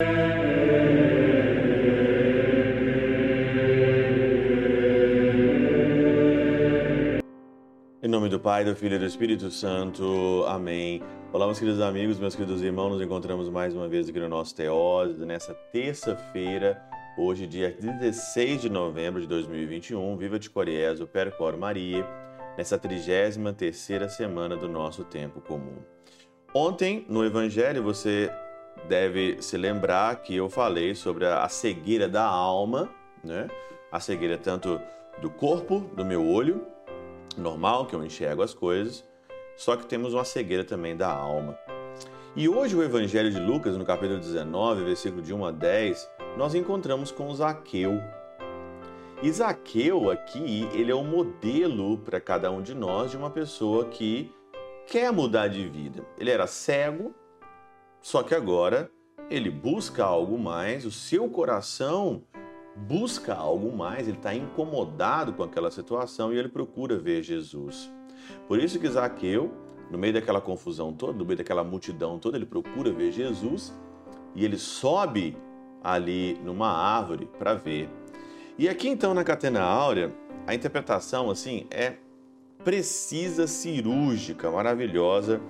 Em nome do Pai, do Filho e do Espírito Santo. Amém. Olá, meus queridos amigos, meus queridos irmãos. Nos encontramos mais uma vez aqui no nosso Teóse, nessa terça-feira, hoje, dia 16 de novembro de 2021. Viva de Coriésio, Percor Maria, nessa 33 semana do nosso tempo comum. Ontem, no Evangelho, você deve se lembrar que eu falei sobre a cegueira da alma, né? A cegueira tanto do corpo, do meu olho, normal, que eu enxergo as coisas, só que temos uma cegueira também da alma. E hoje o Evangelho de Lucas, no capítulo 19, versículo de 1 a 10, nós encontramos com Zaqueu. E Zaqueu aqui, ele é um modelo para cada um de nós de uma pessoa que quer mudar de vida. Ele era cego, só que agora ele busca algo mais, o seu coração busca algo mais, ele está incomodado com aquela situação e ele procura ver Jesus. Por isso que Zaqueu, no meio daquela confusão toda, no meio daquela multidão toda, ele procura ver Jesus e ele sobe ali numa árvore para ver. E aqui então na Catena Áurea, a interpretação assim é precisa, cirúrgica, maravilhosa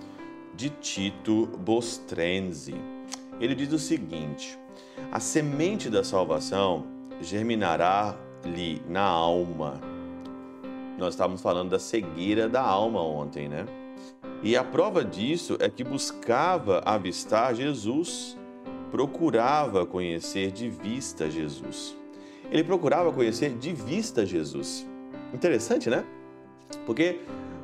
de Tito Bostrenzi. Ele diz o seguinte: a semente da salvação germinará-lhe na alma. Nós estávamos falando da cegueira da alma ontem, né? E a prova disso é que buscava avistar Jesus, procurava conhecer de vista Jesus. Ele procurava conhecer de vista Jesus. Interessante, né? Porque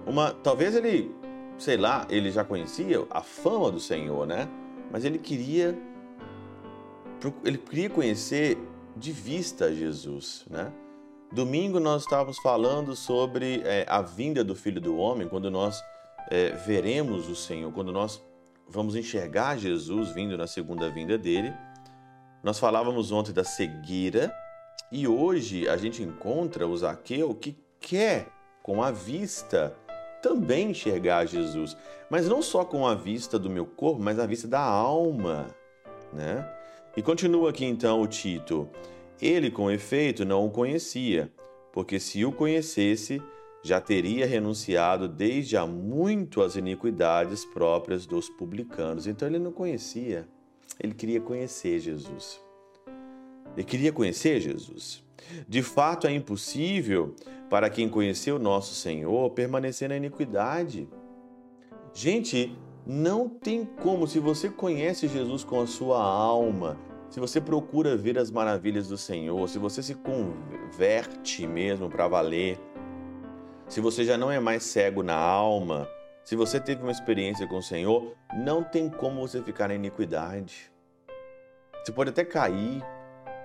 uma, talvez ele sei lá, ele já conhecia a fama do Senhor, né? Mas ele queria ele queria conhecer de vista Jesus, né? Domingo nós estávamos falando sobre é, a vinda do Filho do Homem, quando nós é, veremos o Senhor, quando nós vamos enxergar Jesus vindo na segunda vinda dele. Nós falávamos ontem da cegueira e hoje a gente encontra o Zaqueu que quer, com a vista, também enxergar Jesus, mas não só com a vista do meu corpo, mas a vista da alma, né? E continua aqui então o Tito. Ele, com efeito, não o conhecia, porque se o conhecesse, já teria renunciado desde há muito às iniquidades próprias dos publicanos. Então ele não conhecia, ele queria conhecer Jesus. Ele queria conhecer Jesus. De fato, é impossível para quem conheceu nosso Senhor permanecer na iniquidade. Gente, não tem como, se você conhece Jesus com a sua alma, se você procura ver as maravilhas do Senhor, se você se converte mesmo para valer, se você já não é mais cego na alma, se você teve uma experiência com o Senhor, não tem como você ficar na iniquidade. Você pode até cair,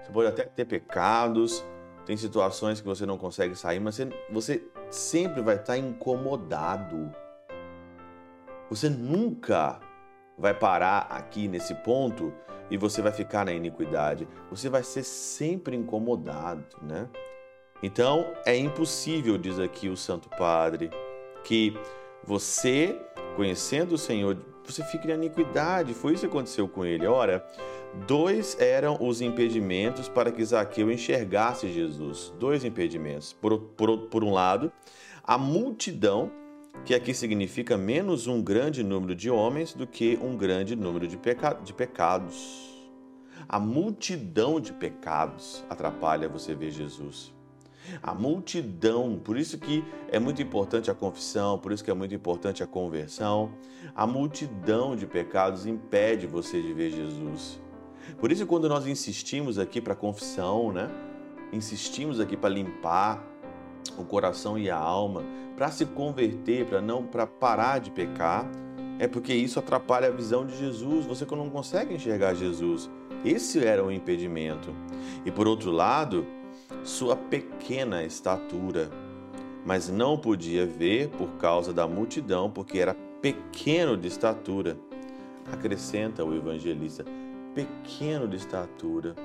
você pode até ter pecados, tem situações que você não consegue sair, mas você, você sempre vai estar incomodado. Você nunca vai parar aqui nesse ponto e você vai ficar na iniquidade. Você vai ser sempre incomodado, né? Então é impossível, diz aqui o Santo Padre, que você, conhecendo o Senhor, você fique na iniquidade. Foi isso que aconteceu com ele. Ora, Dois eram os impedimentos para que Zaqueu enxergasse Jesus. Dois impedimentos. Por, por, por um lado, a multidão, que aqui significa menos um grande número de homens do que um grande número de, peca, de pecados. A multidão de pecados atrapalha você ver Jesus. A multidão, por isso que é muito importante a confissão, por isso que é muito importante a conversão. A multidão de pecados impede você de ver Jesus. Por isso, quando nós insistimos aqui para confissão, né? Insistimos aqui para limpar o coração e a alma, para se converter, para não para parar de pecar, é porque isso atrapalha a visão de Jesus. Você não consegue enxergar Jesus. Esse era o impedimento. E por outro lado, sua pequena estatura, mas não podia ver por causa da multidão, porque era pequeno de estatura. Acrescenta o evangelista: pequeno de estatura.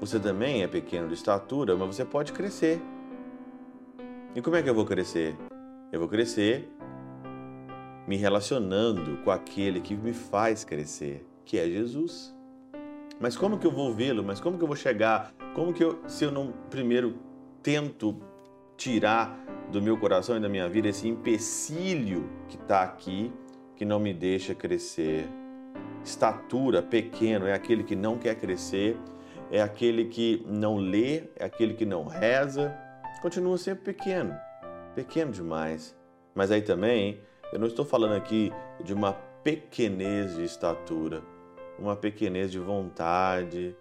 Você também é pequeno de estatura, mas você pode crescer. E como é que eu vou crescer? Eu vou crescer me relacionando com aquele que me faz crescer. que é Jesus. Mas como que eu vou vê-lo? Mas como que eu vou chegar? Como que eu, se eu não primeiro tento tirar do meu coração e da minha vida esse empecilho que está aqui, que não me deixa crescer? Estatura, pequeno, é aquele que não quer crescer, é aquele que não lê, é aquele que não reza, continua sempre pequeno, pequeno demais. Mas aí também, eu não estou falando aqui de uma pequenez de estatura, uma pequenez de vontade,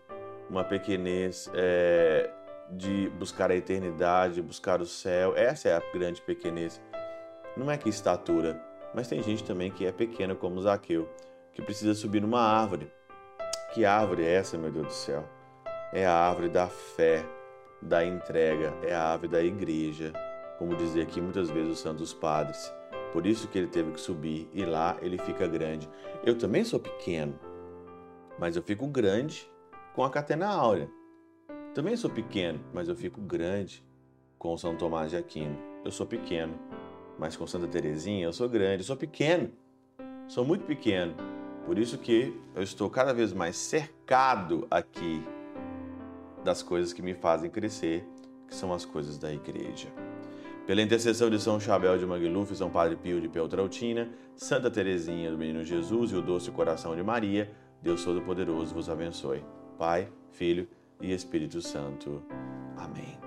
uma pequenez é, de buscar a eternidade, buscar o céu. Essa é a grande pequenez. Não é que estatura, mas tem gente também que é pequena, como Zaqueu, que precisa subir numa árvore. Que árvore é essa, meu Deus do céu? É a árvore da fé, da entrega, é a árvore da igreja, como dizia aqui muitas vezes os santos padres. Por isso que ele teve que subir e lá ele fica grande. Eu também sou pequeno, mas eu fico grande com a catena áurea. Também sou pequeno, mas eu fico grande com São Tomás de Aquino. Eu sou pequeno, mas com Santa Teresinha eu sou grande. Eu sou pequeno, sou muito pequeno. Por isso que eu estou cada vez mais cercado aqui das coisas que me fazem crescer, que são as coisas da igreja. Pela intercessão de São Chabel de Mangluf, São Padre Pio de Peltrautina, Santa Teresinha do Menino Jesus e o Doce Coração de Maria, Deus Todo-Poderoso vos abençoe. Pai, Filho e Espírito Santo. Amém.